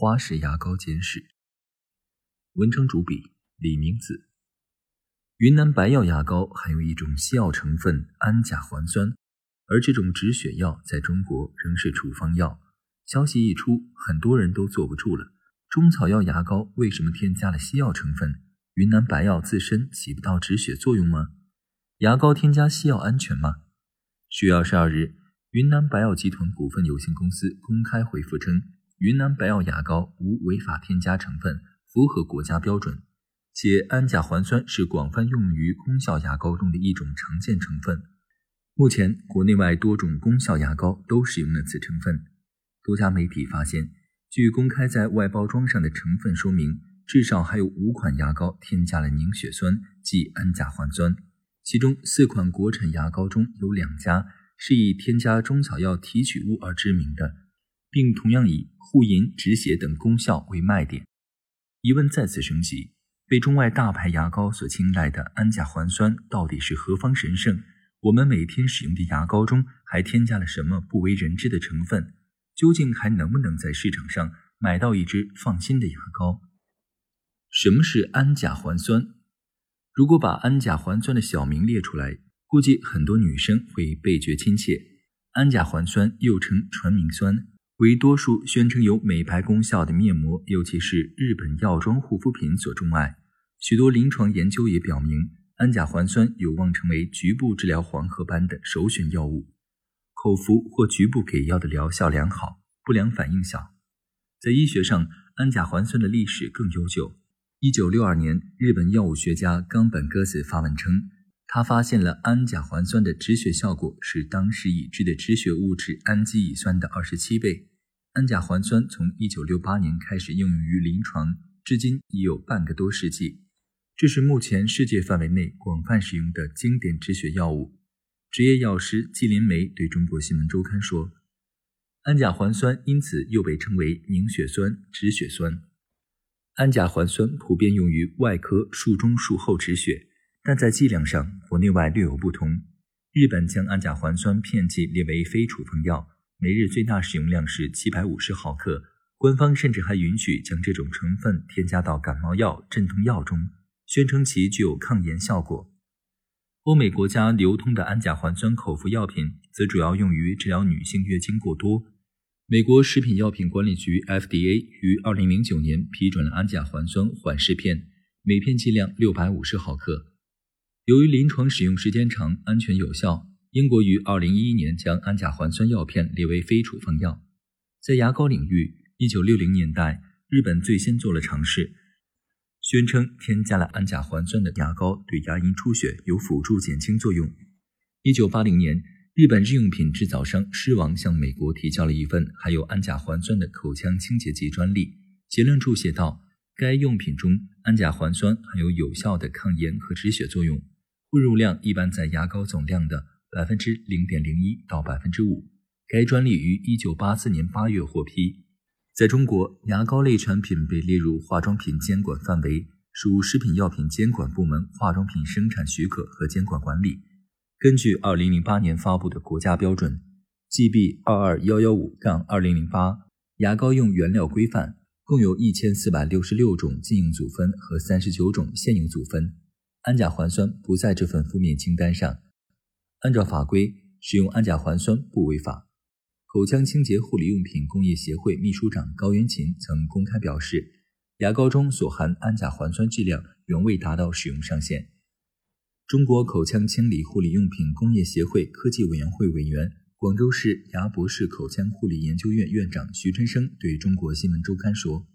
花式牙膏简史》。文章主笔李明子。云南白药牙膏含有一种西药成分氨甲环酸，而这种止血药在中国仍是处方药。消息一出，很多人都坐不住了。中草药牙膏为什么添加了西药成分？云南白药自身起不到止血作用吗？牙膏添加西药安全吗？十月二十二日，云南白药集团股份有限公司公开回复称，云南白药牙膏无违法添加成分，符合国家标准，且氨甲环酸是广泛用于功效牙膏中的一种常见成分。目前，国内外多种功效牙膏都使用了此成分。多家媒体发现，据公开在外包装上的成分说明。至少还有五款牙膏添加了凝血酸，即氨甲环酸。其中四款国产牙膏中有两家是以添加中草药提取物而知名的，并同样以护龈、止血等功效为卖点。疑问再次升级：被中外大牌牙膏所青睐的氨甲环酸到底是何方神圣？我们每天使用的牙膏中还添加了什么不为人知的成分？究竟还能不能在市场上买到一支放心的牙膏？什么是氨甲环酸？如果把氨甲环酸的小名列出来，估计很多女生会倍觉亲切。氨甲环酸又称传明酸，为多数宣称有美白功效的面膜，尤其是日本药妆护肤品所钟爱。许多临床研究也表明，氨甲环酸有望成为局部治疗黄褐斑的首选药物。口服或局部给药的疗效良好，不良反应小。在医学上，氨甲环酸的历史更悠久。一九六二年，日本药物学家冈本鸽子发文称，他发现了氨甲环酸的止血效果是当时已知的止血物质氨基乙酸的二十七倍。氨甲环酸从一九六八年开始应用于临床，至今已有半个多世纪。这是目前世界范围内广泛使用的经典止血药物。执业药师季林梅对中国新闻周刊说：“氨甲环酸因此又被称为凝血酸、止血酸。”氨甲环酸普遍用于外科术中术后止血，但在剂量上国内外略有不同。日本将氨甲环酸片剂列为非处方药，每日最大使用量是七百五十毫克。官方甚至还允许将这种成分添加到感冒药、镇痛药中，宣称其具有抗炎效果。欧美国家流通的氨甲环酸口服药品则主要用于治疗女性月经过多。美国食品药品管理局 （FDA） 于2009年批准了氨甲环酸缓释片，每片剂量650毫克。由于临床使用时间长、安全有效，英国于2011年将氨甲环酸药片列为非处方药。在牙膏领域，1960年代，日本最先做了尝试，宣称添加了氨甲环酸的牙膏对牙龈出血有辅助减轻作用。1980年。日本日用品制造商狮王向美国提交了一份含有氨甲环酸的口腔清洁剂专利，结论注写道：该用品中氨甲环酸含有有效的抗炎和止血作用，混入量一般在牙膏总量的百分之零点零一到百分之五。该专利于一九八四年八月获批。在中国，牙膏类产品被列入化妆品监管范围，属食品药品监管部门化妆品生产许可和监管管理。根据二零零八年发布的国家标准 GB 二二幺幺五杠二零零八牙膏用原料规范，共有一千四百六十六种禁用组分和三十九种限用组分，氨甲环酸不在这份负面清单上。按照法规，使用氨甲环酸不违法。口腔清洁护理用品工业协会秘书长高元琴曾公开表示，牙膏中所含氨甲环酸剂量远未达到使用上限。中国口腔清理护理用品工业协会科技委员会委员、广州市牙博士口腔护理研究院院长徐春生对中国新闻周刊说：“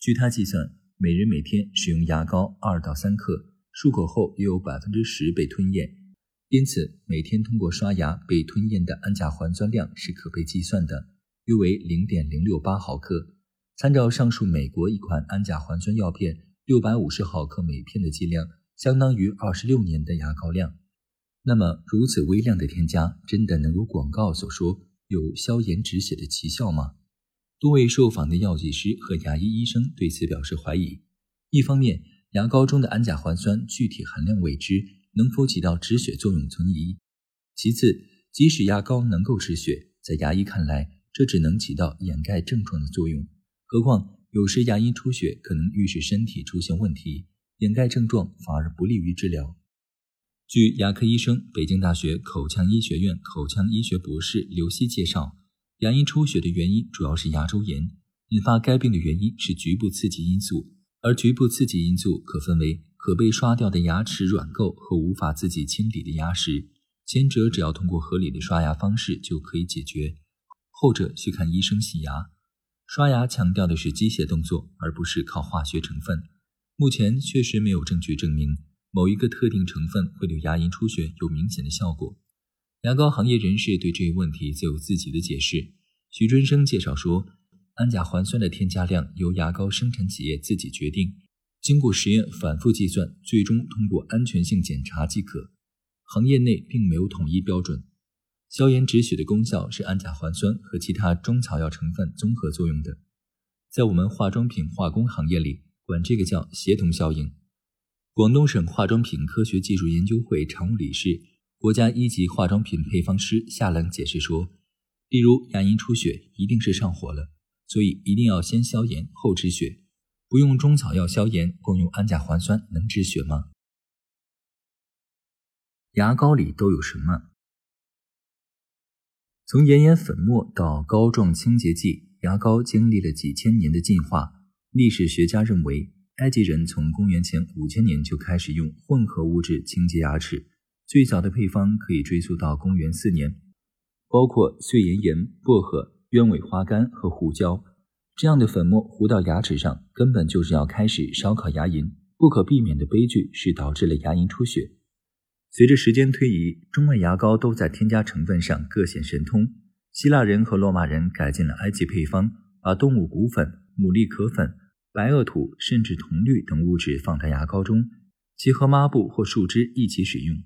据他计算，每人每天使用牙膏二到三克，漱口后约有百分之十被吞咽，因此每天通过刷牙被吞咽的氨甲环酸量是可被计算的，约为零点零六八毫克。参照上述美国一款氨甲环酸药片六百五十毫克每片的剂量，相当于二十六年的牙膏量。那么，如此微量的添加，真的能如广告所说有消炎止血的奇效吗？多位受访的药剂师和牙医医生对此表示怀疑。一方面，牙膏中的氨甲环酸具体含量未知，能否起到止血作用存疑；其次，即使牙膏能够止血，在牙医看来，这只能起到掩盖症状的作用。何况，有时牙龈出血可能预示身体出现问题，掩盖症状反而不利于治疗。据牙科医生、北京大学口腔医学院口腔医学博士刘希介绍，牙龈出血的原因主要是牙周炎，引发该病的原因是局部刺激因素，而局部刺激因素可分为可被刷掉的牙齿软垢和无法自己清理的牙石，前者只要通过合理的刷牙方式就可以解决，后者需看医生洗牙。刷牙强调的是机械动作，而不是靠化学成分。目前确实没有证据证明。某一个特定成分会对牙龈出血有明显的效果。牙膏行业人士对这一问题则有自己的解释。徐春生介绍说，氨甲环酸的添加量由牙膏生产企业自己决定，经过实验反复计算，最终通过安全性检查即可。行业内并没有统一标准。消炎止血的功效是氨甲环酸和其他中草药成分综合作用的，在我们化妆品化工行业里，管这个叫协同效应。广东省化妆品科学技术研究会常务理事、国家一级化妆品配方师夏冷解释说：“例如牙龈出血，一定是上火了，所以一定要先消炎后止血。不用中草药消炎，光用氨甲环酸能止血吗？”牙膏里都有什么？从岩盐粉末到膏状清洁剂，牙膏经历了几千年的进化。历史学家认为。埃及人从公元前五千年就开始用混合物质清洁牙齿，最早的配方可以追溯到公元四年，包括碎岩盐、薄荷、鸢尾花干和胡椒。这样的粉末糊到牙齿上，根本就是要开始烧烤牙龈。不可避免的悲剧是导致了牙龈出血。随着时间推移，中外牙膏都在添加成分上各显神通。希腊人和罗马人改进了埃及配方，把动物骨粉、牡蛎壳粉。白垩土甚至铜绿等物质放在牙膏中，结合抹布或树枝一起使用。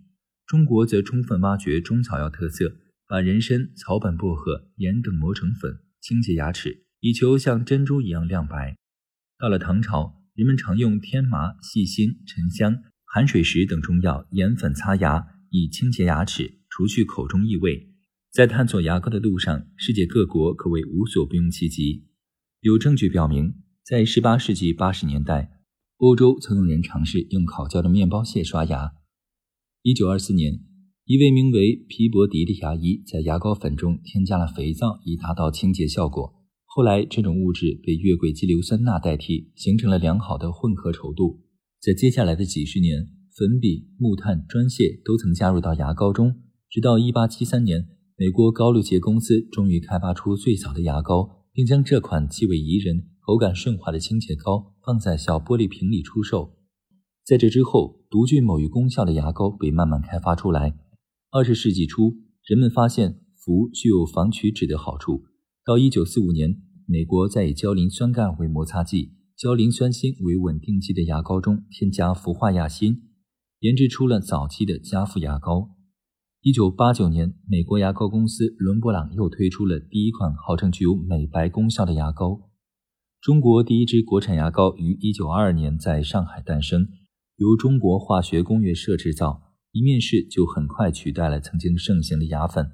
中国则充分挖掘中草药特色，把人参、草本薄荷、盐等磨成粉，清洁牙齿，以求像珍珠一样亮白。到了唐朝，人们常用天麻、细辛、沉香、含水石等中药研粉擦牙，以清洁牙齿，除去口中异味。在探索牙膏的路上，世界各国可谓无所不用其极。有证据表明。在18世纪80年代，欧洲曾有人尝试用烤焦的面包屑刷牙。1924年，一位名为皮博迪的牙医在牙膏粉中添加了肥皂，以达到清洁效果。后来，这种物质被月桂基硫酸钠代替，形成了良好的混合稠度。在接下来的几十年，粉笔、木炭、砖屑都曾加入到牙膏中，直到1873年，美国高露洁公司终于开发出最早的牙膏，并将这款气味宜人。口感顺滑的清洁膏放在小玻璃瓶里出售。在这之后，独具某一功效的牙膏被慢慢开发出来。二十世纪初，人们发现氟具有防龋齿的好处。到一九四五年，美国在以焦磷酸钙为摩擦剂、焦磷酸锌为稳定剂的牙膏中添加氟化亚锌，研制出了早期的加氟牙膏。一九八九年，美国牙膏公司伦勃朗又推出了第一款号称具有美白功效的牙膏。中国第一支国产牙膏于一九二二年在上海诞生，由中国化学工业社制造，一面世就很快取代了曾经盛行的牙粉。